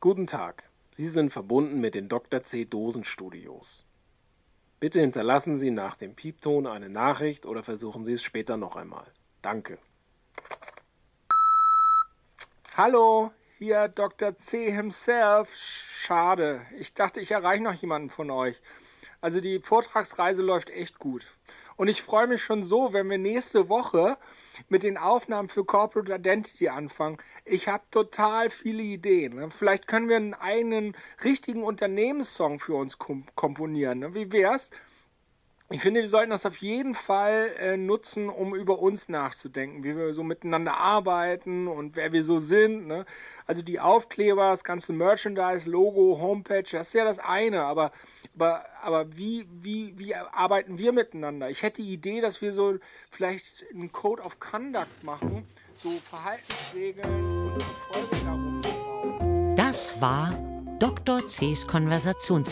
Guten Tag. Sie sind verbunden mit den Dr. C. Dosenstudios. Bitte hinterlassen Sie nach dem Piepton eine Nachricht oder versuchen Sie es später noch einmal. Danke. Hallo, hier Dr. C. himself. Schade. Ich dachte, ich erreiche noch jemanden von euch. Also die Vortragsreise läuft echt gut. Und ich freue mich schon so, wenn wir nächste Woche mit den Aufnahmen für Corporate Identity anfangen. Ich habe total viele Ideen. Ne? Vielleicht können wir einen eigenen richtigen Unternehmenssong für uns komponieren. Ne? Wie wär's? Ich finde, wir sollten das auf jeden Fall äh, nutzen, um über uns nachzudenken, wie wir so miteinander arbeiten und wer wir so sind. Ne? Also die Aufkleber, das ganze Merchandise, Logo, Homepage, das ist ja das eine, aber aber, aber wie, wie, wie arbeiten wir miteinander? Ich hätte die Idee, dass wir so vielleicht einen Code of Conduct machen, so Verhaltensregeln und Folge darum Das war Dr. Cs Konversations